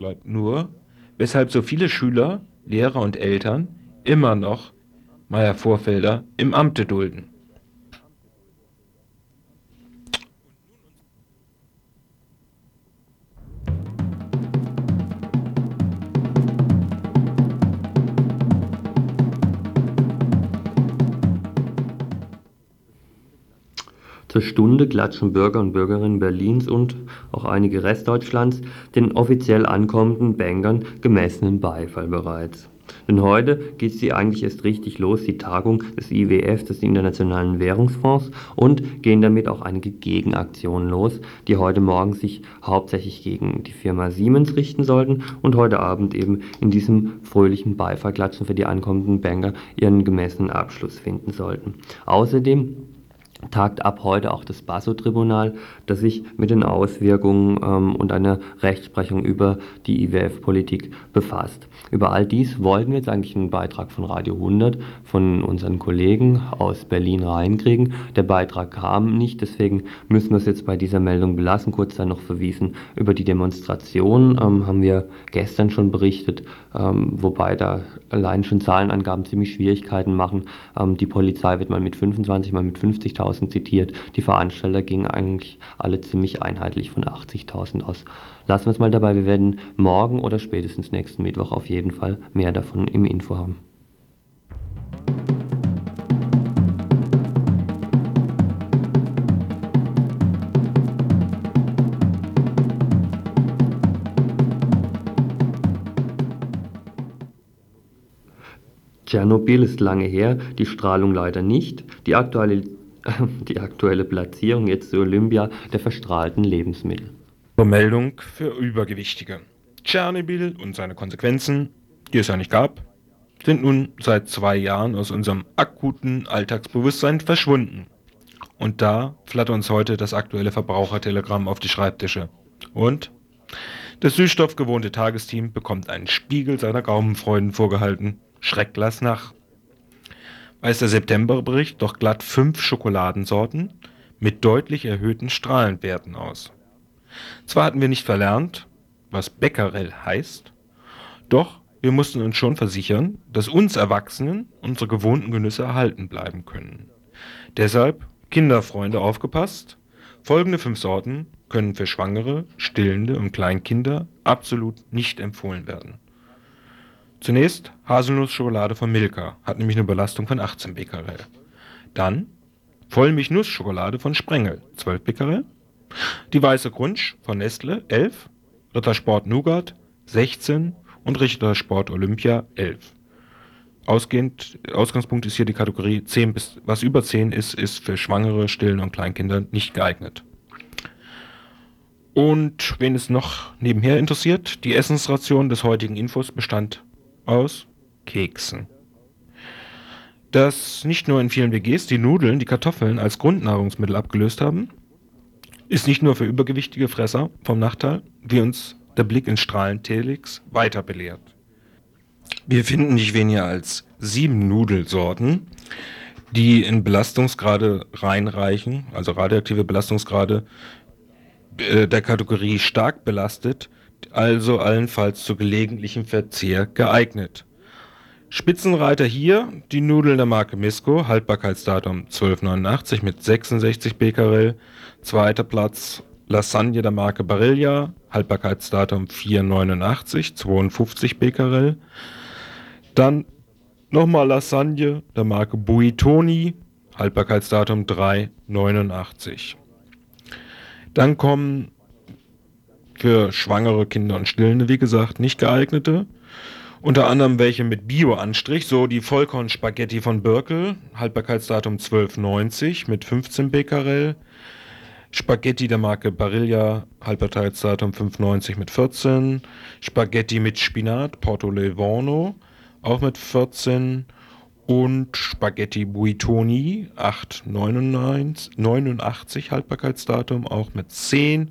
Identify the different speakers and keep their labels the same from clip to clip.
Speaker 1: bleibt nur, weshalb so viele Schüler, Lehrer und Eltern immer noch Meyer Vorfelder im Amte dulden.
Speaker 2: Zur Stunde klatschen Bürger und Bürgerinnen Berlins und auch einige Restdeutschlands den offiziell ankommenden Bankern gemessenen Beifall bereits. Denn heute geht sie eigentlich erst richtig los, die Tagung des IWF, des Internationalen Währungsfonds, und gehen damit auch einige Gegenaktionen los, die heute Morgen sich hauptsächlich gegen die Firma Siemens richten sollten und heute Abend eben in diesem fröhlichen Beifallklatschen für die ankommenden Banker ihren gemessenen Abschluss finden sollten. Außerdem tagt ab heute auch das Basso-Tribunal, das sich mit den Auswirkungen ähm, und einer Rechtsprechung über die IWF-Politik befasst. Über all dies wollten wir jetzt eigentlich einen Beitrag von Radio 100 von unseren Kollegen aus Berlin reinkriegen. Der Beitrag kam nicht, deswegen müssen wir es jetzt bei dieser Meldung belassen. Kurz dann noch verwiesen über die Demonstration, ähm, haben wir gestern schon berichtet, ähm, wobei da allein schon Zahlenangaben ziemlich Schwierigkeiten machen. Ähm, die Polizei wird mal mit 25, mal mit 50.000 zitiert. Die Veranstalter gingen eigentlich alle ziemlich einheitlich von 80.000 aus. Lassen wir es mal dabei, wir werden morgen oder spätestens nächsten Mittwoch auf jeden Fall mehr davon im Info haben. Tschernobyl ist lange her, die Strahlung leider nicht. Die aktuelle, die aktuelle Platzierung jetzt zur Olympia der verstrahlten Lebensmittel.
Speaker 1: Meldung für Übergewichtige. Tschernobyl und seine Konsequenzen, die es ja nicht gab, sind nun seit zwei Jahren aus unserem akuten Alltagsbewusstsein verschwunden. Und da flattert uns heute das aktuelle Verbrauchertelegramm auf die Schreibtische. Und? Das süßstoffgewohnte Tagesteam bekommt einen Spiegel seiner Gaumenfreuden vorgehalten schreckt lass nach. Weist der Septemberbericht doch glatt fünf Schokoladensorten mit deutlich erhöhten Strahlenwerten aus. Zwar hatten wir nicht verlernt, was Becquerel heißt, doch wir mussten uns schon versichern, dass uns Erwachsenen unsere gewohnten Genüsse erhalten bleiben können. Deshalb, Kinderfreunde, aufgepasst, folgende fünf Sorten können für Schwangere, Stillende und Kleinkinder absolut nicht empfohlen werden. Zunächst Haselnussschokolade von Milka, hat nämlich eine Belastung von 18 Becquerel. Dann Vollmilchnuss-Schokolade von Sprengel, 12 Becquerel. Die Weiße Grunsch von Nestle, 11. Rittersport Nougat, 16. Und Rittersport Olympia, 11. Ausgehend, Ausgangspunkt ist hier die Kategorie 10 bis, was über 10 ist, ist für Schwangere, Stillen und Kleinkinder nicht geeignet. Und wen es noch nebenher interessiert, die Essensration des heutigen Infos bestand aus Keksen. Dass nicht nur in vielen WGs die Nudeln die Kartoffeln als Grundnahrungsmittel abgelöst haben, ist nicht nur für übergewichtige Fresser vom Nachteil, wie uns der Blick in Strahlen Telix weiter belehrt. Wir finden nicht weniger als sieben Nudelsorten, die in Belastungsgrade reinreichen, also radioaktive Belastungsgrade äh, der Kategorie stark belastet, also allenfalls zu gelegentlichem Verzehr geeignet. Spitzenreiter hier die Nudeln der Marke Misco, Haltbarkeitsdatum 1289 mit 66 Becquerel. Zweiter Platz Lasagne der Marke Barilla, Haltbarkeitsdatum 489, 52 Becquerel. Dann nochmal Lasagne der Marke Buitoni, Haltbarkeitsdatum 389. Dann kommen für schwangere Kinder und Stillende, wie gesagt, nicht geeignete. Unter anderem welche mit Bio-Anstrich, so die Vollkorn-Spaghetti von Birkel, Haltbarkeitsdatum 1290 mit 15 Becquerel. Spaghetti der Marke Barilla, Haltbarkeitsdatum 590 mit 14. Spaghetti mit Spinat, Porto Livorno, auch mit 14. Und Spaghetti Buitoni, 889 Haltbarkeitsdatum, auch mit 10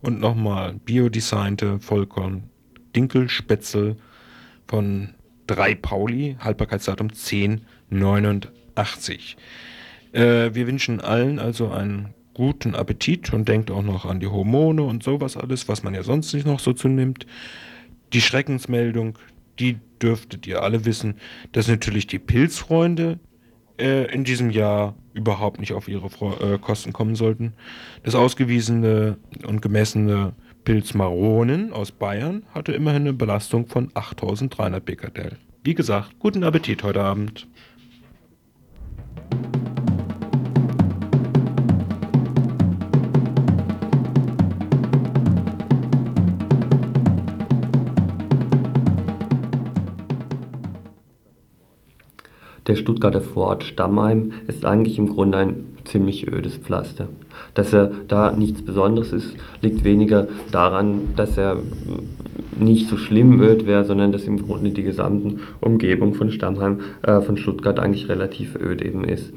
Speaker 1: und nochmal biodesignte Vollkorn Dinkelspätzle von 3 Pauli, Haltbarkeitsdatum 1089. Äh, wir wünschen allen also einen guten Appetit und denkt auch noch an die Hormone und sowas alles, was man ja sonst nicht noch so zunimmt. die Schreckensmeldung, die dürftet ihr alle wissen, dass natürlich die Pilzfreunde äh, in diesem Jahr überhaupt nicht auf ihre äh, Kosten kommen sollten. Das ausgewiesene und gemessene Pilz Maronen aus Bayern hatte immerhin eine Belastung von 8300 Becquerel. Wie gesagt, guten Appetit heute Abend.
Speaker 2: Der Stuttgarter Vorort Stammheim ist eigentlich im Grunde ein ziemlich ödes Pflaster. Dass er da nichts Besonderes ist, liegt weniger daran, dass er nicht so schlimm öd wäre, sondern dass im Grunde die gesamte Umgebung von Stammheim, äh, von Stuttgart eigentlich relativ öd eben ist.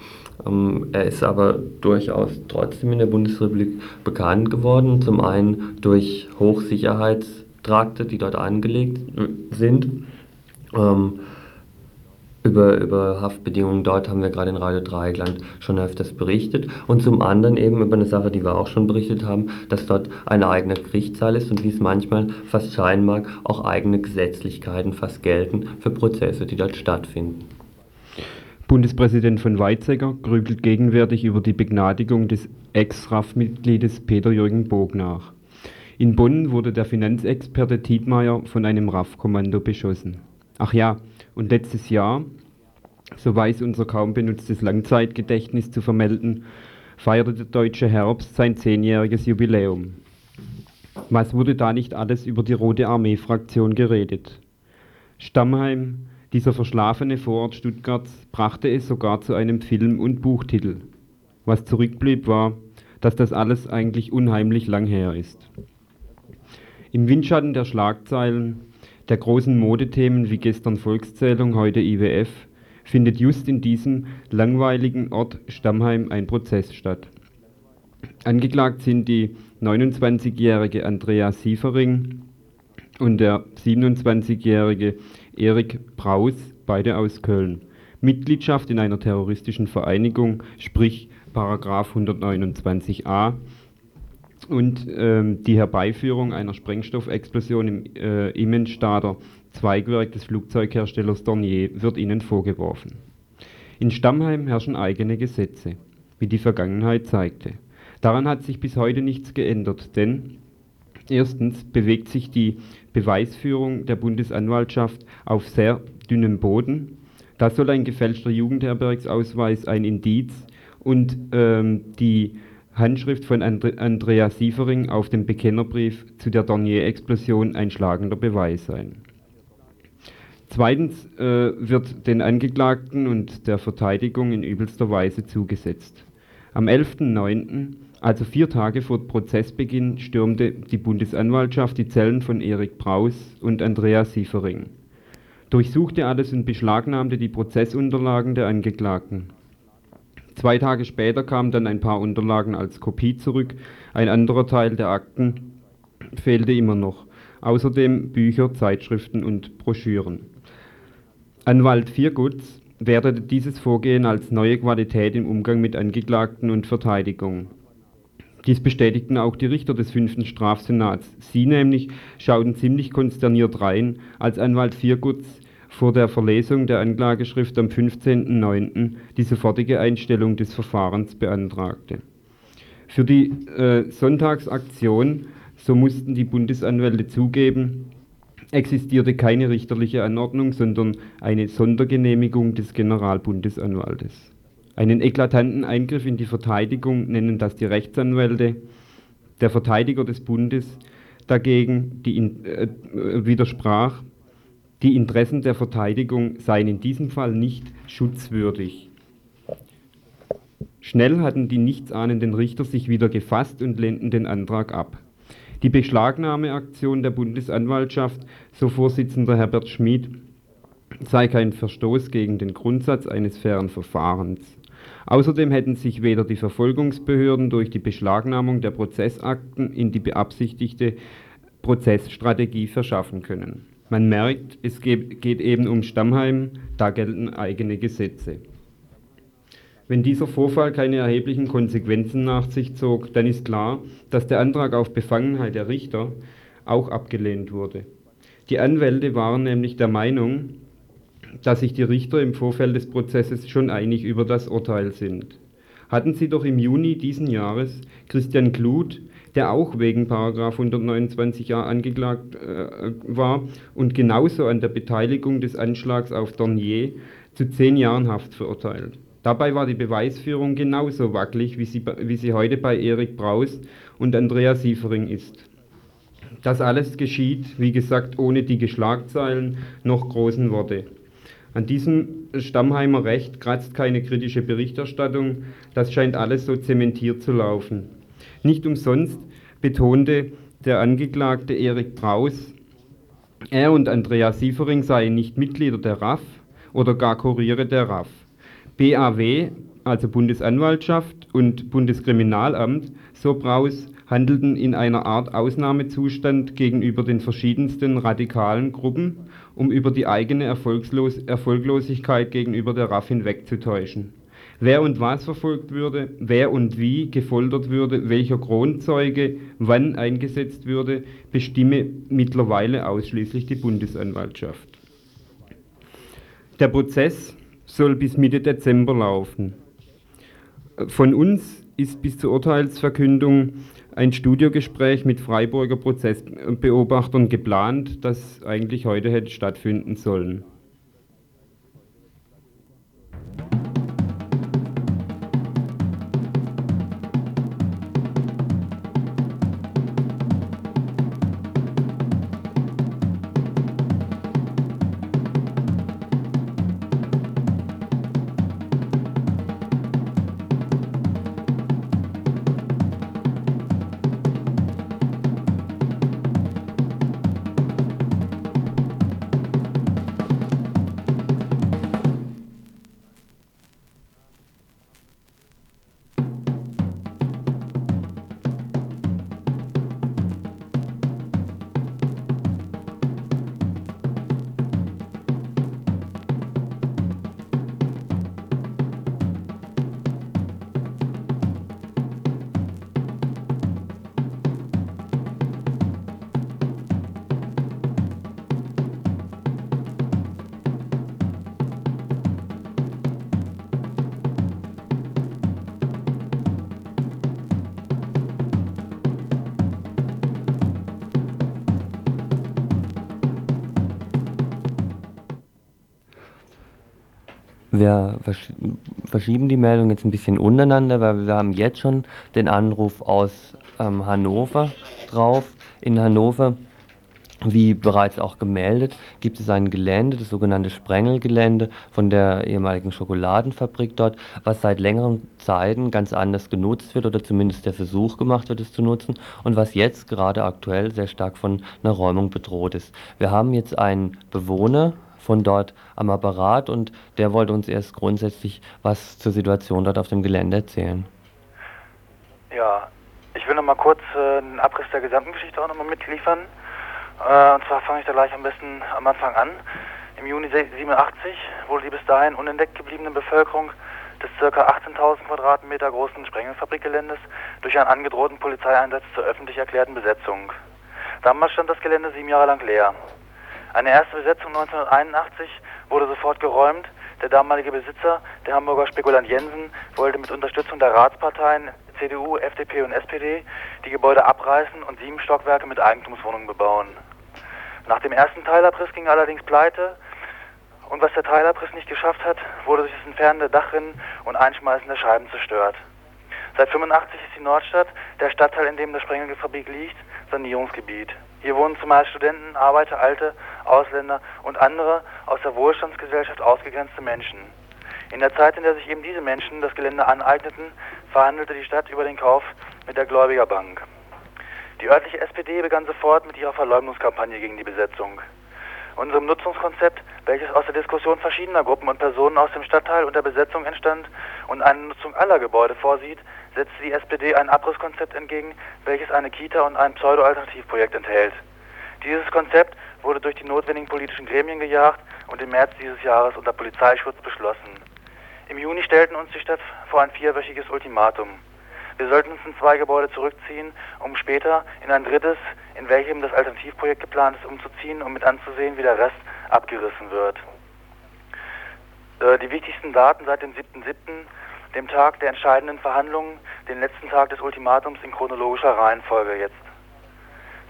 Speaker 2: Ähm, er ist aber durchaus trotzdem in der Bundesrepublik bekannt geworden, zum einen durch Hochsicherheitstrakte, die dort angelegt sind. Ähm, über, über Haftbedingungen dort haben wir gerade in Radio Dreieckland schon öfters berichtet. Und zum anderen eben über eine Sache, die wir auch schon berichtet haben, dass dort ein eigener Gerichtssaal ist und wie es manchmal fast scheinen mag, auch eigene Gesetzlichkeiten fast gelten für Prozesse, die dort stattfinden.
Speaker 3: Bundespräsident von Weizsäcker grübelt gegenwärtig über die Begnadigung des Ex-RAF-Mitgliedes Peter-Jürgen Bog nach. In Bonn wurde der Finanzexperte Tietmeier von einem RAF-Kommando beschossen. Ach ja, und letztes Jahr, so weiß unser kaum benutztes Langzeitgedächtnis zu vermelden, feierte der deutsche Herbst sein zehnjähriges Jubiläum. Was wurde da nicht alles über die Rote Armee-Fraktion geredet? Stammheim, dieser verschlafene Vorort Stuttgarts, brachte es sogar zu einem Film- und Buchtitel. Was zurückblieb, war, dass das alles eigentlich unheimlich lang her ist. Im Windschatten der Schlagzeilen der großen Modethemen wie gestern Volkszählung, heute IWF, findet just in diesem langweiligen Ort Stammheim ein Prozess statt. Angeklagt sind die 29-jährige Andrea Siefering und der 27-jährige Erik Braus, beide aus Köln. Mitgliedschaft in einer terroristischen Vereinigung, sprich Paragraf 129a und ähm, die Herbeiführung einer Sprengstoffexplosion im äh, Immenstader Zweigwerk des Flugzeugherstellers Dornier wird ihnen vorgeworfen. In Stammheim herrschen eigene Gesetze, wie die Vergangenheit zeigte. Daran hat sich bis heute nichts geändert, denn erstens bewegt sich die Beweisführung der Bundesanwaltschaft auf sehr dünnem Boden. Da soll ein gefälschter Jugendherbergsausweis ein Indiz und ähm, die Handschrift von Andrea Sievering auf dem Bekennerbrief zu der Dornier-Explosion ein schlagender Beweis sein. Zweitens äh, wird den Angeklagten und der Verteidigung in übelster Weise zugesetzt. Am 11.09., also vier Tage vor Prozessbeginn, stürmte die Bundesanwaltschaft die Zellen von Erik Braus und Andrea Sievering, durchsuchte alles und beschlagnahmte die Prozessunterlagen der Angeklagten. Zwei Tage später kamen dann ein paar Unterlagen als Kopie zurück, ein anderer Teil der Akten fehlte immer noch, außerdem Bücher, Zeitschriften und Broschüren. Anwalt Viergutz wertete dieses Vorgehen als neue Qualität im Umgang mit Angeklagten und Verteidigung. Dies bestätigten auch die Richter des fünften Strafsenats. Sie nämlich schauten ziemlich konsterniert rein, als Anwalt Viergutz vor der Verlesung der Anklageschrift am 15.09. die sofortige Einstellung des Verfahrens beantragte. Für die äh, Sonntagsaktion, so mussten die Bundesanwälte zugeben, existierte keine richterliche Anordnung, sondern eine Sondergenehmigung des Generalbundesanwaltes. Einen eklatanten Eingriff in die Verteidigung nennen das die Rechtsanwälte. Der Verteidiger des Bundes dagegen die äh, widersprach die Interessen der Verteidigung seien in diesem Fall nicht schutzwürdig. Schnell hatten die nichtsahnenden Richter sich wieder gefasst und lehnten den Antrag ab. Die Beschlagnahmeaktion der Bundesanwaltschaft, so Vorsitzender Herbert Schmid, sei kein Verstoß gegen den Grundsatz eines fairen Verfahrens. Außerdem hätten sich weder die Verfolgungsbehörden durch die Beschlagnahmung der Prozessakten in die beabsichtigte Prozessstrategie verschaffen können. Man merkt, es geht eben um Stammheim, da gelten eigene Gesetze. Wenn dieser Vorfall keine erheblichen Konsequenzen nach sich zog, dann ist klar, dass der Antrag auf Befangenheit der Richter auch abgelehnt wurde. Die Anwälte waren nämlich der Meinung, dass sich die Richter im Vorfeld des Prozesses schon einig über das Urteil sind. Hatten sie doch im Juni diesen Jahres Christian Kluth, der auch wegen 129a angeklagt äh, war und genauso an der Beteiligung des Anschlags auf Dornier, zu zehn Jahren Haft verurteilt. Dabei war die Beweisführung genauso wackelig, wie sie, wie sie heute bei Erik Braus und Andrea Siefering ist. Das alles geschieht, wie gesagt, ohne die Geschlagzeilen noch großen Worte. An diesem Stammheimer Recht kratzt keine kritische Berichterstattung, das scheint alles so zementiert zu laufen. Nicht umsonst betonte der Angeklagte Erik Braus, er und Andrea Siefering seien nicht Mitglieder der RAF oder gar Kuriere der RAF. BAW, also Bundesanwaltschaft und Bundeskriminalamt, so Braus, handelten in einer Art Ausnahmezustand gegenüber den verschiedensten radikalen Gruppen, um über die eigene Erfolgslos Erfolglosigkeit gegenüber der RAF hinwegzutäuschen. Wer und was verfolgt würde, wer und wie gefoltert würde, welcher Kronzeuge wann eingesetzt würde, bestimme mittlerweile ausschließlich die Bundesanwaltschaft. Der Prozess soll bis Mitte Dezember laufen. Von uns ist bis zur Urteilsverkündung ein Studiogespräch mit Freiburger Prozessbeobachtern geplant, das eigentlich heute hätte stattfinden sollen.
Speaker 2: Wir verschieben die Meldung jetzt ein bisschen untereinander, weil wir haben jetzt schon den Anruf aus ähm, Hannover drauf. In Hannover, wie bereits auch gemeldet, gibt es ein Gelände, das sogenannte Sprengelgelände von der ehemaligen Schokoladenfabrik dort, was seit längeren Zeiten ganz anders genutzt wird oder zumindest der Versuch gemacht wird, es zu nutzen und was jetzt gerade aktuell sehr stark von einer Räumung bedroht ist. Wir haben jetzt einen Bewohner von dort am Apparat und der wollte uns erst grundsätzlich was zur Situation dort auf dem Gelände erzählen.
Speaker 4: Ja, ich will noch mal kurz äh, einen Abriss der gesamten Geschichte auch noch mal mitliefern. Äh, und zwar fange ich da gleich am besten am Anfang an. Im Juni 87 wurde die bis dahin unentdeckt gebliebene Bevölkerung des ca. 18.000 Quadratmeter großen Sprengelfabrikgeländes durch einen angedrohten Polizeieinsatz zur öffentlich erklärten Besetzung. Damals stand das Gelände sieben Jahre lang leer. Eine erste Besetzung 1981 wurde sofort geräumt. Der damalige Besitzer, der Hamburger Spekulant Jensen, wollte mit Unterstützung der Ratsparteien CDU, FDP und SPD die Gebäude abreißen und sieben Stockwerke mit Eigentumswohnungen bebauen. Nach dem ersten Teilabriss ging er allerdings pleite und was der Teilabriss nicht geschafft hat, wurde durch das Entfernen der Dachrinnen und Einschmeißen der Scheiben zerstört. Seit 85 ist die Nordstadt, der Stadtteil, in dem der Sprengelfabrik liegt, Sanierungsgebiet. Hier wohnen zumeist Studenten, Arbeiter, Alte, Ausländer und andere aus der Wohlstandsgesellschaft ausgegrenzte Menschen. In der Zeit, in der sich eben diese Menschen das Gelände aneigneten, verhandelte die Stadt über den Kauf mit der Gläubigerbank. Die örtliche SPD begann sofort mit ihrer Verleumdungskampagne gegen die Besetzung. Unserem Nutzungskonzept, welches aus der Diskussion verschiedener Gruppen und Personen aus dem Stadtteil und der Besetzung entstand und eine Nutzung aller Gebäude vorsieht, setzte die SPD ein Abrisskonzept entgegen, welches eine Kita und ein Pseudo-Alternativprojekt enthält. Dieses Konzept wurde durch die notwendigen politischen Gremien gejagt und im März dieses Jahres unter Polizeischutz beschlossen. Im Juni stellten uns die Stadt vor ein vierwöchiges Ultimatum. Wir sollten uns in zwei Gebäude zurückziehen, um später in ein drittes, in welchem das Alternativprojekt geplant ist, umzuziehen und mit anzusehen, wie der Rest abgerissen wird. Äh, die wichtigsten Daten seit dem 7.7., dem Tag der entscheidenden Verhandlungen, den letzten Tag des Ultimatums in chronologischer Reihenfolge jetzt.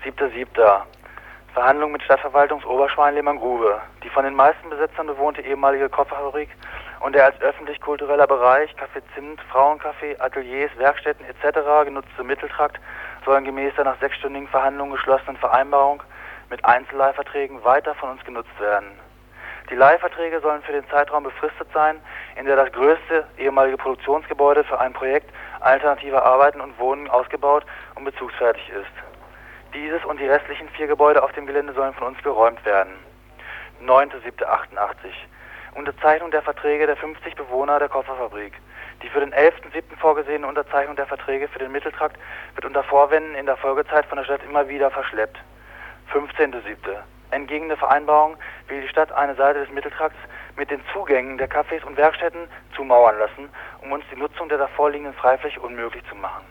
Speaker 4: 7.7. Verhandlungen mit Stadtverwaltungsoberschwein Lehmann-Grube. Die von den meisten Besetzern bewohnte ehemalige Kofferfabrik und der als öffentlich-kultureller Bereich, Café Zimt, Frauencafé, Ateliers, Werkstätten etc. genutzte Mitteltrakt sollen gemäß der nach sechsstündigen Verhandlungen geschlossenen Vereinbarung mit Einzelleihverträgen weiter von uns genutzt werden. Die Leihverträge sollen für den Zeitraum befristet sein, in der das größte ehemalige Produktionsgebäude für ein Projekt alternativer Arbeiten und Wohnen ausgebaut und bezugsfertig ist. Dieses und die restlichen vier Gebäude auf dem Gelände sollen von uns geräumt werden. 9.7.88 Unterzeichnung der Verträge der 50 Bewohner der Kofferfabrik. Die für den 11.7. vorgesehene Unterzeichnung der Verträge für den Mitteltrakt wird unter Vorwänden in der Folgezeit von der Stadt immer wieder verschleppt. 15.7. Entgegen der Vereinbarung will die Stadt eine Seite des Mitteltrakts mit den Zugängen der Cafés und Werkstätten zumauern lassen, um uns die Nutzung der davorliegenden Freifläche unmöglich zu machen.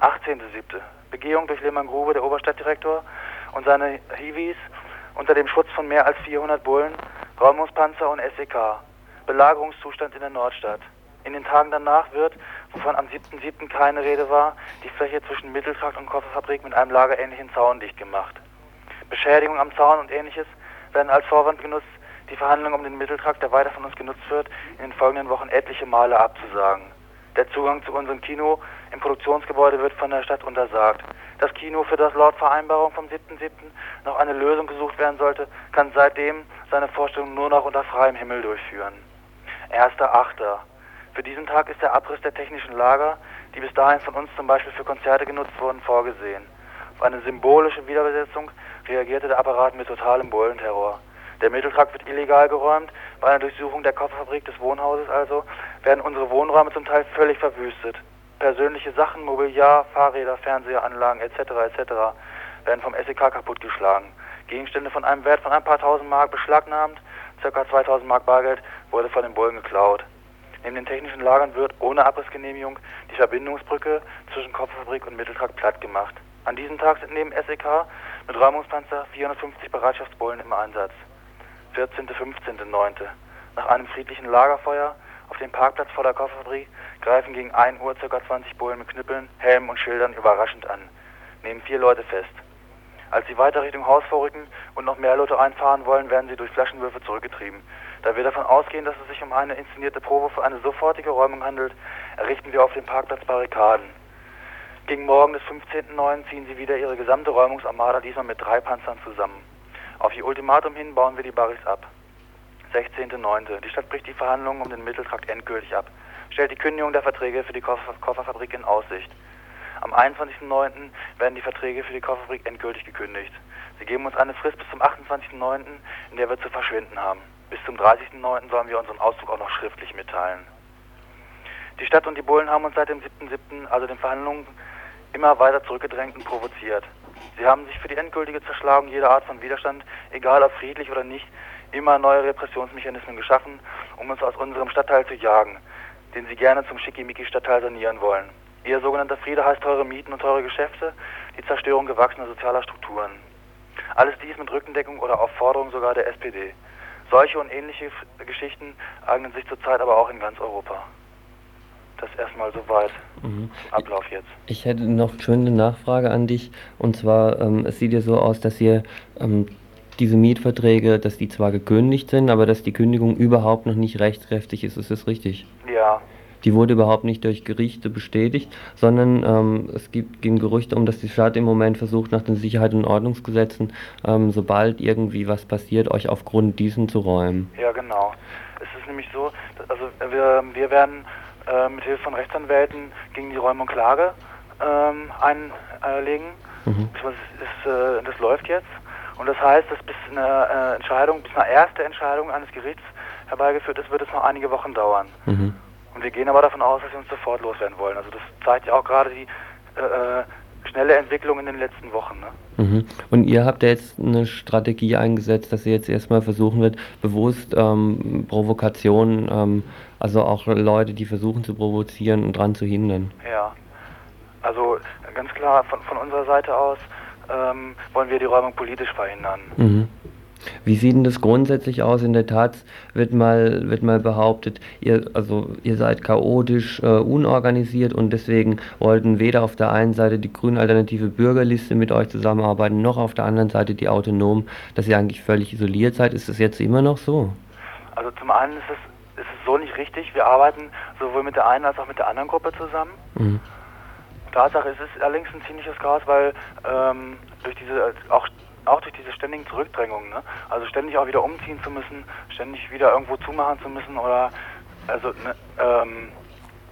Speaker 4: 18.7. Begehung durch Lehmann Grube, der Oberstadtdirektor und seine Hiwis unter dem Schutz von mehr als 400 Bullen, Räumungspanzer und SEK. Belagerungszustand in der Nordstadt. In den Tagen danach wird, wovon am 7.7. keine Rede war, die Fläche zwischen Mitteltrakt und Kofferfabrik mit einem lagerähnlichen Zaun dicht gemacht. Beschädigung am Zaun und ähnliches werden als Vorwand genutzt, die Verhandlungen um den Mitteltrakt, der weiter von uns genutzt wird, in den folgenden Wochen etliche Male abzusagen. Der Zugang zu unserem Kino im Produktionsgebäude wird von der Stadt untersagt. Das Kino, für das laut Vereinbarung vom 7.7. noch eine Lösung gesucht werden sollte, kann seitdem seine Vorstellung nur noch unter freiem Himmel durchführen. 1.8. Für diesen Tag ist der Abriss der technischen Lager, die bis dahin von uns zum Beispiel für Konzerte genutzt wurden, vorgesehen. Auf eine symbolische Wiederbesetzung reagierte der Apparat mit totalem Bullenterror. Der Mitteltrakt wird illegal geräumt, bei einer Durchsuchung der Kofferfabrik des Wohnhauses also werden unsere Wohnräume zum Teil völlig verwüstet. Persönliche Sachen, Mobiliar, Fahrräder, Fernsehanlagen etc. etc. werden vom SEK kaputtgeschlagen. Gegenstände von einem Wert von ein paar tausend Mark beschlagnahmt, ca. 2000 Mark Bargeld wurde von den Bullen geklaut. Neben den technischen Lagern wird ohne Abrissgenehmigung die Verbindungsbrücke zwischen Kofferfabrik und Mitteltrakt platt gemacht. An diesem Tag sind neben SEK mit Räumungspanzer 450 Bereitschaftsbullen im Einsatz. 14. 15.9. Nach einem friedlichen Lagerfeuer auf dem Parkplatz vor der Kofferfabrik greifen gegen 1 Uhr ca. 20 Bullen mit Knüppeln, Helmen und Schildern überraschend an, nehmen vier Leute fest. Als sie weiter Richtung Haus vorrücken und noch mehr Leute einfahren wollen, werden sie durch Flaschenwürfe zurückgetrieben. Da wir davon ausgehen, dass es sich um eine inszenierte Probe für eine sofortige Räumung handelt, errichten wir auf dem Parkplatz Barrikaden. Gegen Morgen des 15.09. ziehen sie wieder ihre gesamte Räumungsarmada, diesmal mit drei Panzern zusammen. Auf ihr Ultimatum hin bauen wir die Barrys ab. 16.09. Die Stadt bricht die Verhandlungen um den Mitteltrakt endgültig ab, stellt die Kündigung der Verträge für die Koffer Kofferfabrik in Aussicht. Am 21.09. werden die Verträge für die Kofferfabrik endgültig gekündigt. Sie geben uns eine Frist bis zum 28.09., in der wir zu verschwinden haben. Bis zum 30.09. sollen wir unseren Auszug auch noch schriftlich mitteilen. Die Stadt und die Bullen haben uns seit dem 7.7., also den Verhandlungen, immer weiter zurückgedrängt und provoziert. Sie haben sich für die endgültige Zerschlagung jeder Art von Widerstand, egal ob friedlich oder nicht, immer neue Repressionsmechanismen geschaffen, um uns aus unserem Stadtteil zu jagen, den sie gerne zum Schickimicki-Stadtteil sanieren wollen. Ihr sogenannter Friede heißt teure Mieten und teure Geschäfte, die Zerstörung gewachsener sozialer Strukturen. Alles dies mit Rückendeckung oder Aufforderung sogar der SPD. Solche und ähnliche Geschichten eignen sich zurzeit aber auch in ganz Europa. Das erstmal soweit. Mhm. Ablauf jetzt.
Speaker 2: Ich hätte noch schon eine Nachfrage an dich. Und zwar, ähm, es sieht ja so aus, dass ihr ähm, diese Mietverträge, dass die zwar gekündigt sind, aber dass die Kündigung überhaupt noch nicht rechtskräftig ist. Ist das richtig?
Speaker 4: Ja.
Speaker 2: Die wurde überhaupt nicht durch Gerichte bestätigt, sondern ähm, es gibt, ging Gerüchte um, dass die Stadt im Moment versucht, nach den Sicherheit- und Ordnungsgesetzen, ähm, sobald irgendwie was passiert, euch aufgrund diesen zu räumen.
Speaker 4: Ja, genau. Es ist nämlich so, also wir, wir werden äh, mit Hilfe von Rechtsanwälten gegen die Räumung Klage ähm, einlegen. Mhm. Das, ist, äh, das läuft jetzt. Und das heißt, dass bis eine äh, Entscheidung, bis eine erste Entscheidung eines Gerichts herbeigeführt ist, wird es noch einige Wochen dauern. Mhm. Und wir gehen aber davon aus, dass wir uns sofort loswerden wollen. Also das zeigt ja auch gerade die äh, äh schnelle Entwicklung in den letzten Wochen.
Speaker 2: Ne? Mhm. Und ihr habt ja jetzt eine Strategie eingesetzt, dass ihr jetzt erstmal versuchen wird, bewusst ähm, Provokationen, ähm, also auch Leute, die versuchen zu provozieren und dran zu hindern.
Speaker 4: Ja, Also ganz klar von, von unserer Seite aus ähm, wollen wir die Räumung politisch verhindern.
Speaker 2: Mhm. Wie sieht denn das grundsätzlich aus? In der Tat wird mal, wird mal behauptet, ihr, also ihr seid chaotisch, äh, unorganisiert und deswegen wollten weder auf der einen Seite die grüne alternative Bürgerliste mit euch zusammenarbeiten, noch auf der anderen Seite die Autonomen, dass ihr eigentlich völlig isoliert seid. Ist das jetzt immer noch so?
Speaker 4: Also zum einen ist es, ist es so nicht richtig. Wir arbeiten sowohl mit der einen als auch mit der anderen Gruppe zusammen.
Speaker 2: Mhm.
Speaker 4: Tatsache ist es allerdings ein ziemliches Chaos, weil ähm, durch diese auch auch durch diese ständigen Zurückdrängungen, ne? Also ständig auch wieder umziehen zu müssen, ständig wieder irgendwo zumachen zu müssen oder also ne, ähm,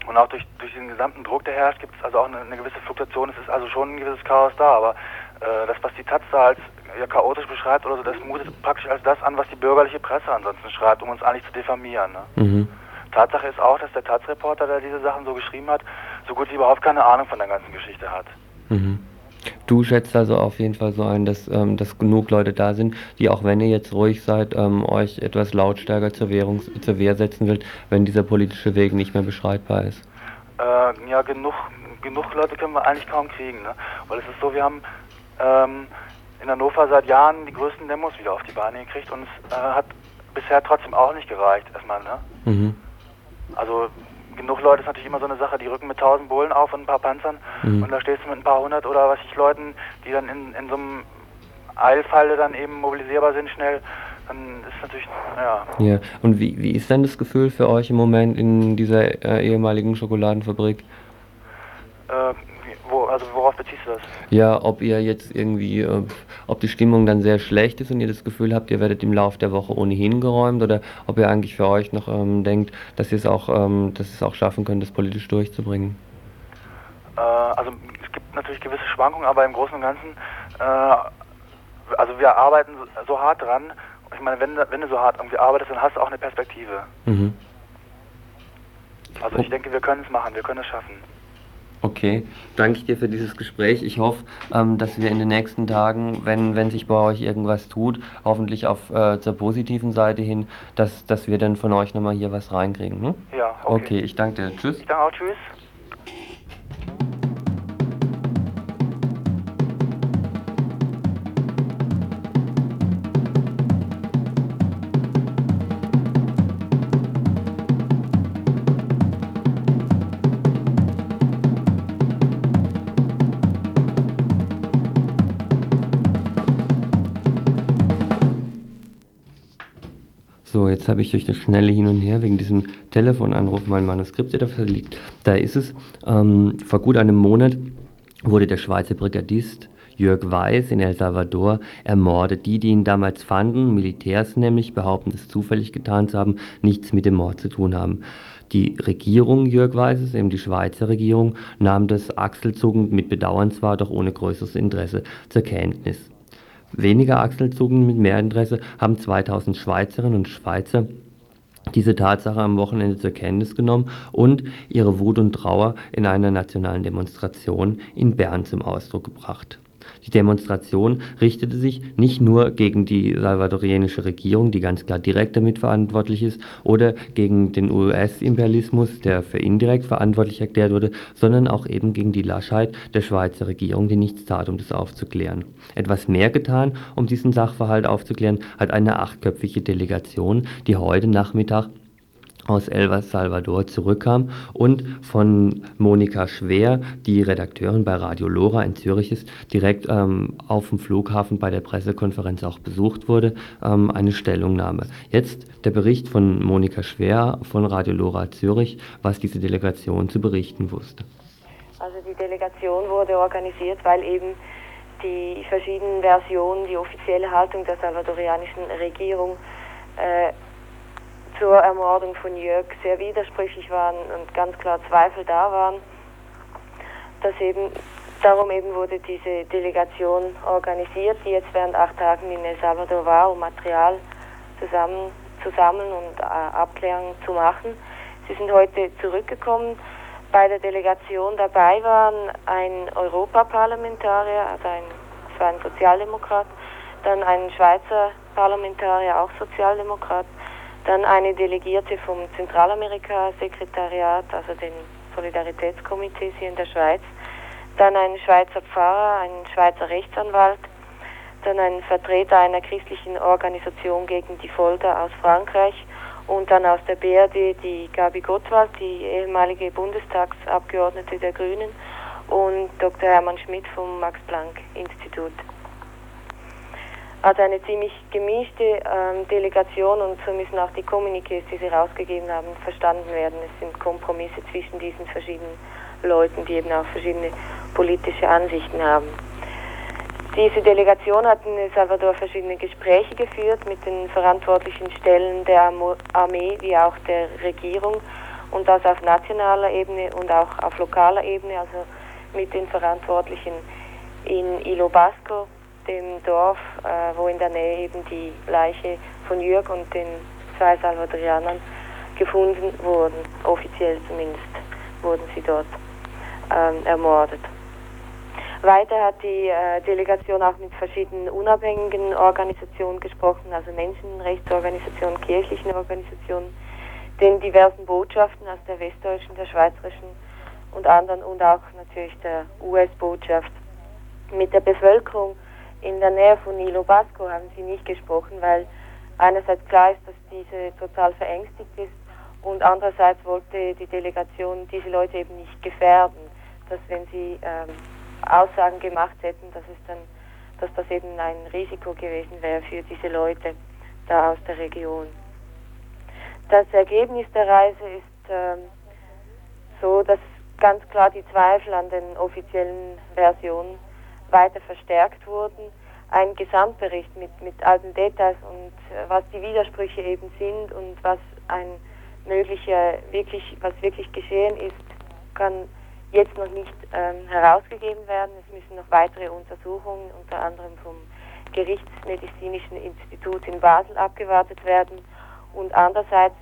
Speaker 4: und auch durch, durch den gesamten Druck, der herrscht, gibt es also auch eine, eine, gewisse Fluktuation. Es ist also schon ein gewisses Chaos da, aber äh, das, was die Taz da als ja, chaotisch beschreibt oder so, das mutet praktisch als das an, was die bürgerliche Presse ansonsten schreibt, um uns eigentlich zu diffamieren. Ne?
Speaker 2: Mhm.
Speaker 4: Tatsache ist auch, dass der Taz-Reporter, der diese Sachen so geschrieben hat, so gut wie überhaupt keine Ahnung von der ganzen Geschichte hat.
Speaker 2: Mhm. Du schätzt also auf jeden Fall so ein, dass, ähm, dass genug Leute da sind, die auch wenn ihr jetzt ruhig seid, ähm, euch etwas lautstärker zur, Wehrung, zur Wehr setzen will, wenn dieser politische Weg nicht mehr beschreitbar ist.
Speaker 4: Äh, ja, genug, genug Leute können wir eigentlich kaum kriegen, ne? Weil es ist so, wir haben ähm, in Hannover seit Jahren die größten Demos wieder auf die Beine gekriegt und es äh, hat bisher trotzdem auch nicht gereicht, erstmal, ne?
Speaker 2: Mhm.
Speaker 4: Also genug Leute ist natürlich immer so eine Sache, die rücken mit tausend Bullen auf und ein paar Panzern mhm. und da stehst du mit ein paar hundert oder was ich Leuten, die dann in, in so einem Eilfalle dann eben mobilisierbar sind schnell, dann ist natürlich, ja.
Speaker 2: Ja, und wie, wie ist denn das Gefühl für euch im Moment in dieser äh, ehemaligen Schokoladenfabrik?
Speaker 4: Äh, wo, also worauf beziehst du das?
Speaker 2: Ja, ob ihr jetzt irgendwie, äh, ob die Stimmung dann sehr schlecht ist und ihr das Gefühl habt, ihr werdet im Laufe der Woche ohnehin geräumt oder ob ihr eigentlich für euch noch ähm, denkt, dass ihr es auch, ähm, dass es auch schaffen könnt, das politisch durchzubringen.
Speaker 4: Äh, also es gibt natürlich gewisse Schwankungen, aber im Großen und Ganzen, äh, also wir arbeiten so hart dran. Ich meine, wenn, wenn du so hart irgendwie arbeitest, dann hast du auch eine Perspektive.
Speaker 2: Mhm.
Speaker 4: Also ich denke, wir können es machen, wir können es schaffen.
Speaker 2: Okay, danke ich dir für dieses Gespräch. Ich hoffe, ähm, dass wir in den nächsten Tagen, wenn, wenn sich bei euch irgendwas tut, hoffentlich auf äh, zur positiven Seite hin, dass, dass wir dann von euch nochmal hier was reinkriegen. Ne?
Speaker 4: Ja,
Speaker 2: okay. Okay, ich danke dir. Tschüss.
Speaker 4: Ich danke auch. Tschüss.
Speaker 2: Jetzt habe ich durch das schnelle Hin und Her wegen diesem Telefonanruf mein Manuskript, der dafür liegt. Da ist es. Ähm, vor gut einem Monat wurde der Schweizer Brigadist Jörg Weiß in El Salvador ermordet. Die, die ihn damals fanden, Militärs nämlich, behaupten es zufällig getan zu haben, nichts mit dem Mord zu tun haben. Die Regierung Jörg Weißes, eben die Schweizer Regierung, nahm das achselzuckend mit Bedauern zwar, doch ohne größeres Interesse zur Kenntnis. Weniger Achselzucken mit mehr Interesse haben 2000 Schweizerinnen und Schweizer diese Tatsache am Wochenende zur Kenntnis genommen und ihre Wut und Trauer in einer nationalen Demonstration in Bern zum Ausdruck gebracht die Demonstration richtete sich nicht nur gegen die salvadorianische Regierung, die ganz klar direkt damit verantwortlich ist, oder gegen den US-Imperialismus, der für indirekt verantwortlich erklärt wurde, sondern auch eben gegen die Laschheit der Schweizer Regierung, die nichts tat, um das aufzuklären. Etwas mehr getan, um diesen Sachverhalt aufzuklären, hat eine achtköpfige Delegation, die heute Nachmittag aus El Salvador zurückkam und von Monika Schwer, die Redakteurin bei Radio Lora in Zürich ist, direkt ähm, auf dem Flughafen bei der Pressekonferenz auch besucht wurde, ähm, eine Stellungnahme. Jetzt der Bericht von Monika Schwer von Radio Lora Zürich, was diese Delegation zu berichten wusste.
Speaker 5: Also die Delegation wurde organisiert, weil eben die verschiedenen Versionen, die offizielle Haltung der salvadorianischen Regierung äh, zur Ermordung von Jörg sehr widersprüchlich waren und ganz klar Zweifel da waren. Dass eben, darum eben wurde diese Delegation organisiert, die jetzt während acht Tagen in El Salvador war, um Material zusammen zu sammeln und äh, Abklärungen zu machen. Sie sind heute zurückgekommen. Bei der Delegation dabei waren ein Europaparlamentarier, also ein, das war ein Sozialdemokrat, dann ein Schweizer Parlamentarier, auch Sozialdemokrat, dann eine Delegierte vom Zentralamerika-Sekretariat, also den Solidaritätskomitees hier in der Schweiz, dann ein Schweizer Pfarrer, ein Schweizer Rechtsanwalt, dann ein Vertreter einer christlichen Organisation gegen die Folter aus Frankreich und dann aus der BRD die Gabi Gottwald, die ehemalige Bundestagsabgeordnete der Grünen und Dr. Hermann Schmidt vom Max-Planck-Institut. Also eine ziemlich gemischte ähm, Delegation und so müssen auch die Kommuniqués, die sie rausgegeben haben, verstanden werden. Es sind Kompromisse zwischen diesen verschiedenen Leuten, die eben auch verschiedene politische Ansichten haben. Diese Delegation hat in El Salvador verschiedene Gespräche geführt mit den verantwortlichen Stellen der Armee wie auch der Regierung und das auf nationaler Ebene und auch auf lokaler Ebene, also mit den Verantwortlichen in Ilobasco, dem Dorf, äh, wo in der Nähe eben die Leiche von Jürg und den zwei Salvadorianern gefunden wurden, offiziell zumindest wurden sie dort ähm, ermordet. Weiter hat die äh, Delegation auch mit verschiedenen unabhängigen Organisationen gesprochen, also Menschenrechtsorganisationen, kirchlichen Organisationen, den diversen Botschaften aus der westdeutschen, der schweizerischen und anderen und auch natürlich der US-Botschaft. Mit der Bevölkerung in der Nähe von Nilo Basco haben sie nicht gesprochen, weil einerseits klar ist, dass diese total verängstigt ist und andererseits wollte die Delegation diese Leute eben nicht gefährden, dass wenn sie ähm, Aussagen gemacht hätten, dass es dann, dass das eben ein Risiko gewesen wäre für diese Leute da aus der Region. Das Ergebnis der Reise ist ähm, so, dass ganz klar die Zweifel an den offiziellen Versionen weiter verstärkt wurden. Ein Gesamtbericht mit, mit allen Details und äh, was die Widersprüche eben sind und was ein möglicher, wirklich, was wirklich geschehen ist, kann jetzt noch nicht ähm, herausgegeben werden. Es müssen noch weitere Untersuchungen, unter anderem vom Gerichtsmedizinischen Institut in Basel, abgewartet werden. Und andererseits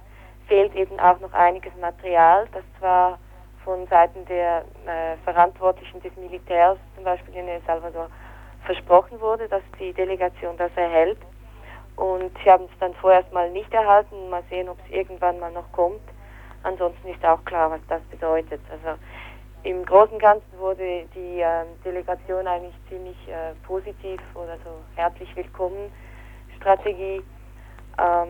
Speaker 5: fehlt eben auch noch einiges Material, das zwar von Seiten der äh, Verantwortlichen des Militärs, zum Beispiel in El Salvador, versprochen wurde, dass die Delegation das erhält. Und sie haben es dann vorerst mal nicht erhalten. Mal sehen, ob es irgendwann mal noch kommt. Ansonsten ist auch klar, was das bedeutet. Also im Großen und Ganzen wurde die äh, Delegation eigentlich ziemlich äh, positiv oder so herzlich willkommen Strategie. Ähm,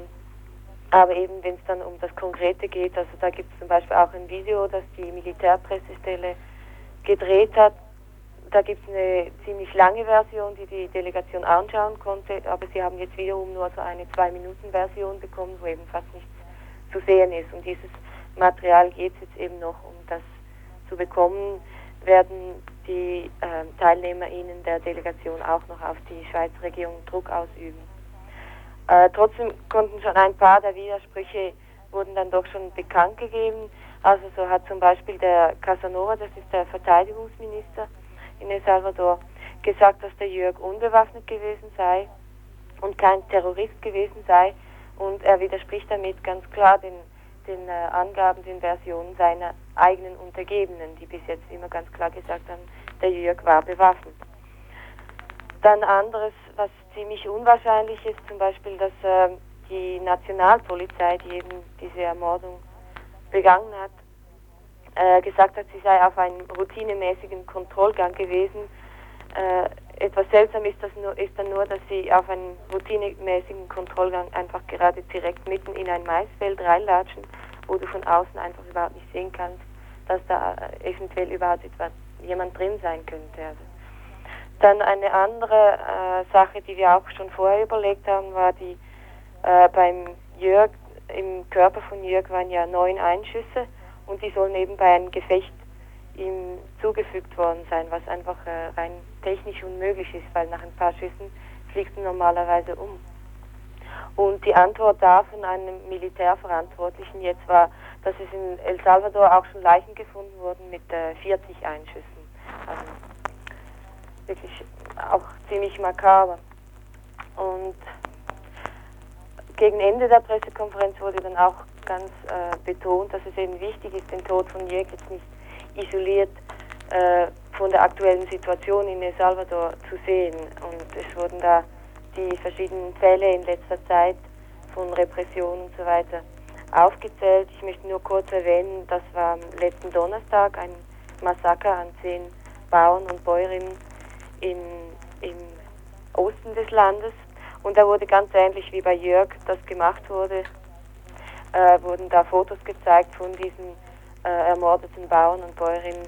Speaker 5: aber eben, wenn es dann um das Konkrete geht, also da gibt es zum Beispiel auch ein Video, das die Militärpressestelle gedreht hat. Da gibt es eine ziemlich lange Version, die die Delegation anschauen konnte, aber sie haben jetzt wiederum nur so eine Zwei-Minuten-Version bekommen, wo eben fast nichts zu sehen ist. Und dieses Material geht es jetzt eben noch, um das zu bekommen, werden die äh, TeilnehmerInnen der Delegation auch noch auf die Schweizer Regierung Druck ausüben. Äh, trotzdem konnten schon ein paar der Widersprüche wurden dann doch schon bekannt gegeben. Also so hat zum Beispiel der Casanova, das ist der Verteidigungsminister in El Salvador, gesagt, dass der Jörg unbewaffnet gewesen sei und kein Terrorist gewesen sei. Und er widerspricht damit ganz klar den, den äh, Angaben, den Versionen seiner eigenen Untergebenen, die bis jetzt immer ganz klar gesagt haben, der Jörg war bewaffnet. Dann anderes, was ziemlich unwahrscheinlich ist, zum Beispiel, dass äh, die Nationalpolizei, die eben diese Ermordung begangen hat, äh, gesagt hat, sie sei auf einem routinemäßigen Kontrollgang gewesen. Äh, etwas seltsam ist, das nur, ist dann nur, dass sie auf einem routinemäßigen Kontrollgang einfach gerade direkt mitten in ein Maisfeld reinlatschen, wo du von außen einfach überhaupt nicht sehen kannst, dass da äh, eventuell überhaupt etwas, jemand drin sein könnte. Also dann eine andere äh, Sache, die wir auch schon vorher überlegt haben, war die äh, beim Jörg, im Körper von Jörg waren ja neun Einschüsse und die sollen eben bei einem Gefecht ihm zugefügt worden sein, was einfach äh, rein technisch unmöglich ist, weil nach ein paar Schüssen fliegt er normalerweise um. Und die Antwort da von einem Militärverantwortlichen jetzt war, dass es in El Salvador auch schon Leichen gefunden wurden mit äh, 40 Einschüssen. Also wirklich auch ziemlich makaber. Und gegen Ende der Pressekonferenz wurde dann auch ganz äh, betont, dass es eben wichtig ist, den Tod von Jek jetzt nicht isoliert äh, von der aktuellen Situation in El Salvador zu sehen. Und es wurden da die verschiedenen Fälle in letzter Zeit von Repression und so weiter aufgezählt. Ich möchte nur kurz erwähnen, das war am letzten Donnerstag ein Massaker an zehn Bauern und Bäuerinnen im, im Osten des Landes. Und da wurde ganz ähnlich wie bei Jörg das gemacht wurde, äh, wurden da Fotos gezeigt von diesen äh, ermordeten Bauern und Bäuerinnen,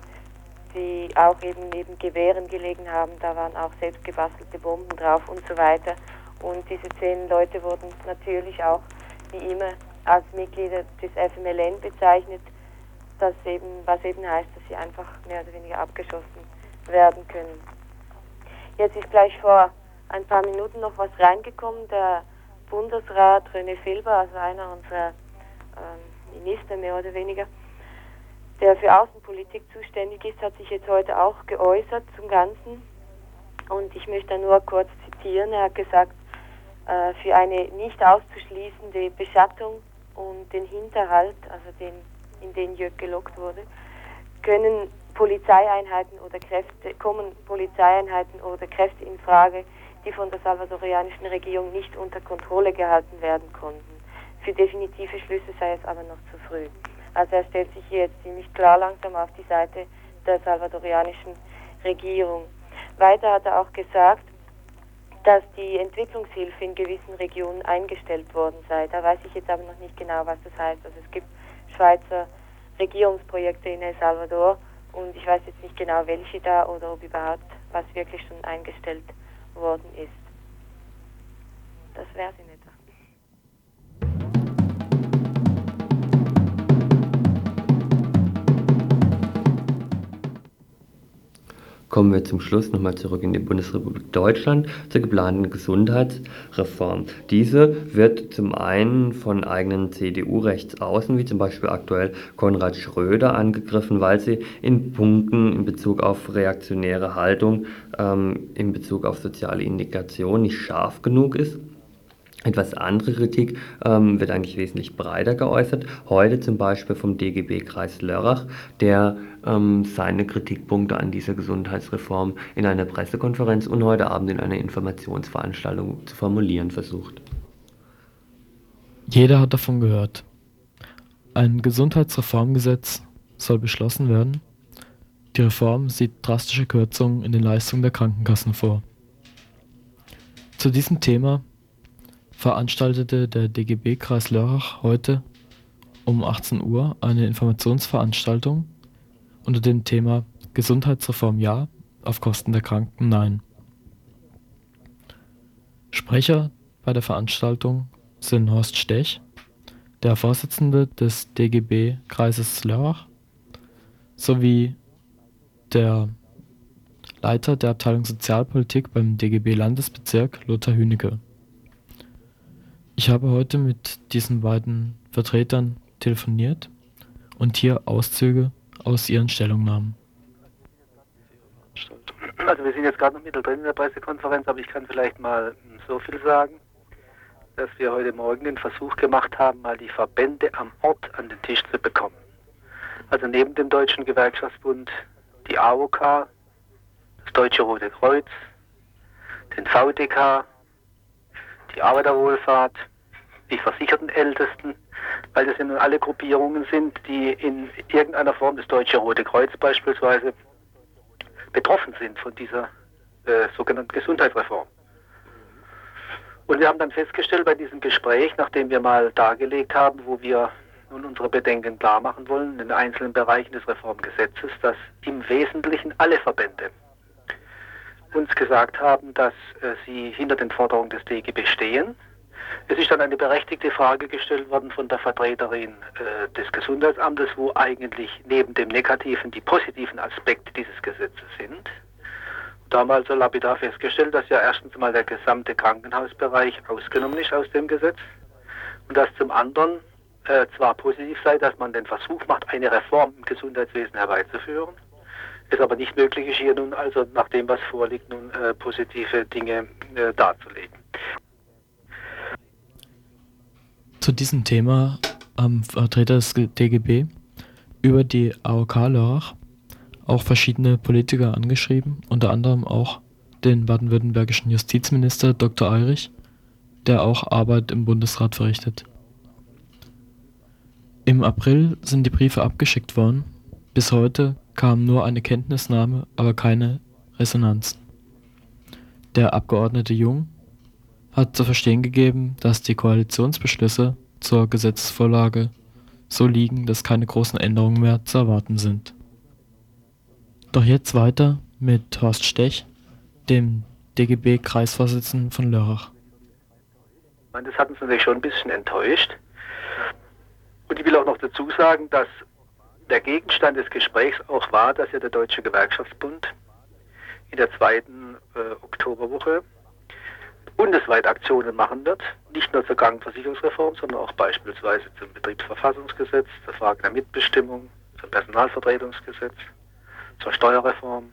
Speaker 5: die auch eben neben Gewehren gelegen haben. Da waren auch selbst gebastelte Bomben drauf und so weiter. Und diese zehn Leute wurden natürlich auch wie immer als Mitglieder des FMLN bezeichnet, das eben, was eben heißt, dass sie einfach mehr oder weniger abgeschossen werden können. Jetzt ist gleich vor ein paar Minuten noch was reingekommen. Der Bundesrat René Filber, also einer unserer ähm, Minister mehr oder weniger, der für Außenpolitik zuständig ist, hat sich jetzt heute auch geäußert zum Ganzen. Und ich möchte nur kurz zitieren. Er hat gesagt, äh, für eine nicht auszuschließende Beschattung und den Hinterhalt, also den, in den Jörg gelockt wurde, können Polizeieinheiten oder Kräfte, kommen Polizeieinheiten oder Kräfte in Frage, die von der salvadorianischen Regierung nicht unter Kontrolle gehalten werden konnten. Für definitive Schlüsse sei es aber noch zu früh. Also er stellt sich hier jetzt ziemlich klar langsam auf die Seite der salvadorianischen Regierung. Weiter hat er auch gesagt, dass die Entwicklungshilfe in gewissen Regionen eingestellt worden sei. Da weiß ich jetzt aber noch nicht genau, was das heißt. Also es gibt Schweizer Regierungsprojekte in El Salvador und ich weiß jetzt nicht genau, welche da oder ob überhaupt was wirklich schon eingestellt worden ist. Das wäre sie nicht.
Speaker 2: Kommen wir zum Schluss nochmal zurück in die Bundesrepublik Deutschland zur geplanten Gesundheitsreform. Diese wird zum einen von eigenen CDU-Rechtsaußen, wie zum Beispiel aktuell Konrad Schröder, angegriffen, weil sie in Punkten in Bezug auf reaktionäre Haltung, ähm, in Bezug auf soziale Indikation nicht scharf genug ist. Etwas andere Kritik ähm, wird eigentlich wesentlich breiter geäußert. Heute zum Beispiel vom DGB-Kreis Lörrach, der ähm, seine Kritikpunkte an dieser Gesundheitsreform in einer Pressekonferenz und heute Abend in einer Informationsveranstaltung zu formulieren versucht.
Speaker 6: Jeder hat davon gehört. Ein Gesundheitsreformgesetz soll beschlossen werden. Die Reform sieht drastische Kürzungen in den Leistungen der Krankenkassen vor. Zu diesem Thema veranstaltete der DGB Kreis Lörrach heute um 18 Uhr eine Informationsveranstaltung unter dem Thema Gesundheitsreform ja, auf Kosten der Kranken nein. Sprecher bei der Veranstaltung sind Horst Stech, der Vorsitzende des DGB Kreises Lörrach, sowie der Leiter der Abteilung Sozialpolitik beim DGB Landesbezirk Lothar Hünecke. Ich habe heute mit diesen beiden Vertretern telefoniert und hier Auszüge aus ihren Stellungnahmen.
Speaker 7: Also wir sind jetzt gerade noch mittendrin in der Pressekonferenz, aber ich kann vielleicht mal so viel sagen, dass wir heute Morgen den Versuch gemacht haben, mal die Verbände am Ort an den Tisch zu bekommen. Also neben dem Deutschen Gewerkschaftsbund die AOK, das Deutsche Rote Kreuz, den VDK, die Arbeiterwohlfahrt, die Versichertenältesten, weil das ja nun alle Gruppierungen sind, die in irgendeiner Form, das Deutsche Rote Kreuz beispielsweise, betroffen sind von dieser äh, sogenannten Gesundheitsreform. Und wir haben dann festgestellt bei diesem Gespräch, nachdem wir mal dargelegt haben, wo wir nun unsere Bedenken klar machen wollen in den einzelnen Bereichen des Reformgesetzes, dass im Wesentlichen alle Verbände uns gesagt haben, dass äh, sie hinter den Forderungen des DGB stehen. Es ist dann eine berechtigte Frage gestellt worden von der Vertreterin äh, des Gesundheitsamtes, wo eigentlich neben dem negativen die positiven Aspekte dieses Gesetzes sind. Damals so lapidar festgestellt, dass ja erstens mal der gesamte Krankenhausbereich ausgenommen ist aus dem Gesetz und dass zum anderen äh, zwar positiv sei, dass man den Versuch macht, eine Reform im Gesundheitswesen herbeizuführen, es aber nicht möglich ist, hier nun also nach dem, was vorliegt, nun äh, positive Dinge äh, darzulegen.
Speaker 6: Zu diesem Thema haben Vertreter des DGB über die AOK Lörrach auch verschiedene Politiker angeschrieben, unter anderem auch den baden-württembergischen Justizminister Dr. Eirich, der auch Arbeit im Bundesrat verrichtet. Im April sind die Briefe abgeschickt worden. Bis heute kam nur eine Kenntnisnahme, aber keine Resonanz. Der Abgeordnete Jung hat zu verstehen gegeben, dass die Koalitionsbeschlüsse zur Gesetzesvorlage so liegen, dass keine großen Änderungen mehr zu erwarten sind. Doch jetzt weiter mit Horst Stech, dem DGB-Kreisvorsitzenden von Lörrach.
Speaker 7: Das hat uns natürlich schon ein bisschen enttäuscht. Und ich will auch noch dazu sagen, dass der Gegenstand des Gesprächs auch war, dass ja der Deutsche Gewerkschaftsbund in der zweiten äh, Oktoberwoche bundesweit Aktionen machen wird, nicht nur zur Krankenversicherungsreform, sondern auch beispielsweise zum Betriebsverfassungsgesetz, zur Frage der Mitbestimmung, zum Personalvertretungsgesetz, zur Steuerreform,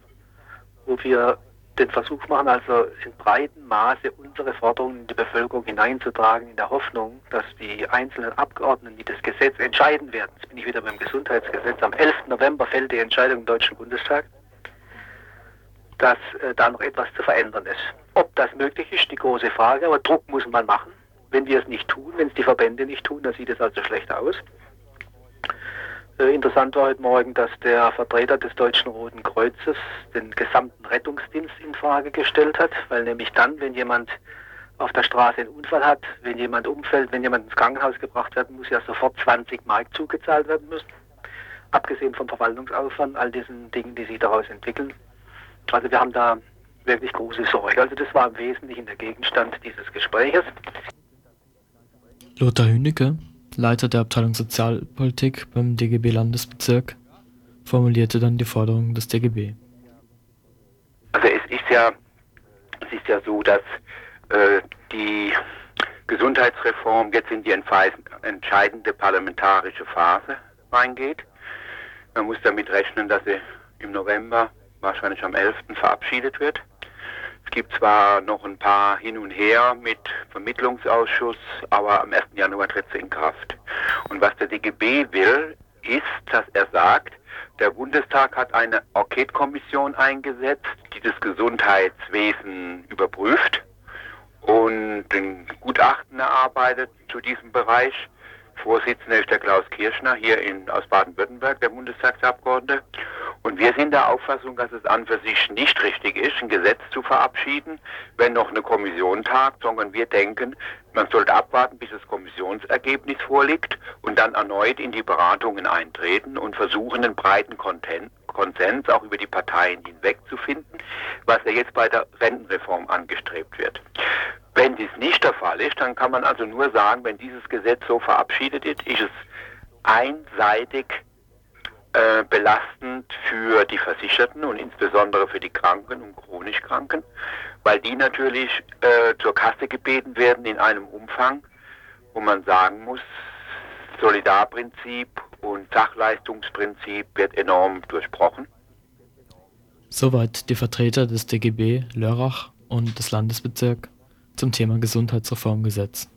Speaker 7: wo wir den Versuch machen, also in breitem Maße unsere Forderungen in die Bevölkerung hineinzutragen, in der Hoffnung, dass die einzelnen Abgeordneten, die das Gesetz entscheiden werden, jetzt bin ich wieder beim Gesundheitsgesetz, am 11. November fällt die Entscheidung im Deutschen Bundestag, dass äh, da noch etwas zu verändern ist. Ob das möglich ist, die große Frage, aber Druck muss man machen. Wenn wir es nicht tun, wenn es die Verbände nicht tun, dann sieht es also schlechter aus. Äh, interessant war heute Morgen, dass der Vertreter des Deutschen Roten Kreuzes den gesamten Rettungsdienst in Frage gestellt hat, weil nämlich dann, wenn jemand auf der Straße einen Unfall hat, wenn jemand umfällt, wenn jemand ins Krankenhaus gebracht werden muss, ja sofort 20 Mark zugezahlt werden müssen. Abgesehen vom Verwaltungsaufwand, all diesen Dingen, die sich daraus entwickeln. Also wir haben da wirklich große Sorge. Also das war im Wesentlichen der Gegenstand dieses Gespräches.
Speaker 6: Lothar Hünecke, Leiter der Abteilung Sozialpolitik beim DGB Landesbezirk, formulierte dann die Forderung des DGB.
Speaker 8: Also es ist ja, es ist ja so, dass äh, die Gesundheitsreform jetzt in die entscheidende parlamentarische Phase reingeht. Man muss damit rechnen, dass sie im November, wahrscheinlich am 11. verabschiedet wird. Es gibt zwar noch ein paar hin und her mit Vermittlungsausschuss, aber am 1. Januar tritt sie in Kraft. Und was der DGB will, ist, dass er sagt, der Bundestag hat eine Enquete-Kommission eingesetzt, die das Gesundheitswesen überprüft und ein Gutachten erarbeitet zu diesem Bereich. Vorsitzender ist der Klaus Kirschner hier in, aus Baden-Württemberg, der Bundestagsabgeordnete. Und wir sind der Auffassung, dass es an für sich nicht richtig ist, ein Gesetz zu verabschieden, wenn noch eine Kommission tagt, sondern wir denken, man sollte abwarten, bis das Kommissionsergebnis vorliegt und dann erneut in die Beratungen eintreten und versuchen, einen breiten Konsens auch über die Parteien hinweg zu finden, was ja jetzt bei der Rentenreform angestrebt wird. Wenn dies nicht der Fall ist, dann kann man also nur sagen, wenn dieses Gesetz so verabschiedet ist, ist es einseitig äh, belastend für die Versicherten und insbesondere für die Kranken und chronisch Kranken, weil die natürlich äh, zur Kasse gebeten werden in einem Umfang, wo man sagen muss, Solidarprinzip und Sachleistungsprinzip wird enorm durchbrochen.
Speaker 6: Soweit die Vertreter des DGB Lörrach und des Landesbezirks zum Thema Gesundheitsreformgesetz.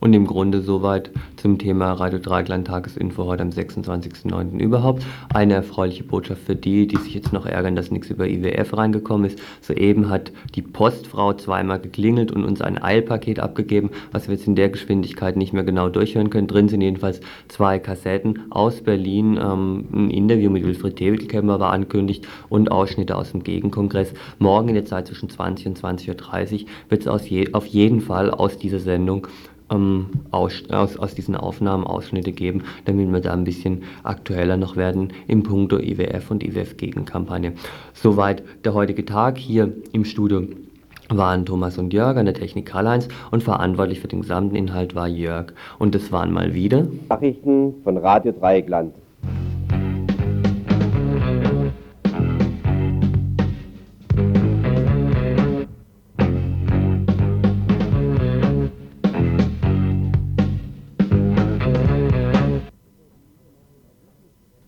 Speaker 2: Und im Grunde soweit zum Thema Radio Dreigland Tagesinfo heute am 26.09. überhaupt. Eine erfreuliche Botschaft für die, die sich jetzt noch ärgern, dass nichts über IWF reingekommen ist. Soeben hat die Postfrau zweimal geklingelt und uns ein Eilpaket abgegeben, was wir jetzt in der Geschwindigkeit nicht mehr genau durchhören können. Drin sind jedenfalls zwei Kassetten aus Berlin. Ähm, ein Interview mit Wilfried Tevelkämmer war angekündigt und Ausschnitte aus dem Gegenkongress. Morgen in der Zeit zwischen 20 und 20.30 Uhr wird es je, auf jeden Fall aus dieser Sendung ähm, aus, aus, aus diesen Aufnahmen Ausschnitte geben, damit wir da ein bisschen aktueller noch werden im Punkto IWF und IWF-Gegenkampagne. Soweit der heutige Tag hier im Studio waren Thomas und Jörg an der Technik Karl-Heinz und verantwortlich für den gesamten Inhalt war Jörg. Und das waren mal wieder
Speaker 9: Nachrichten von Radio Dreieckland.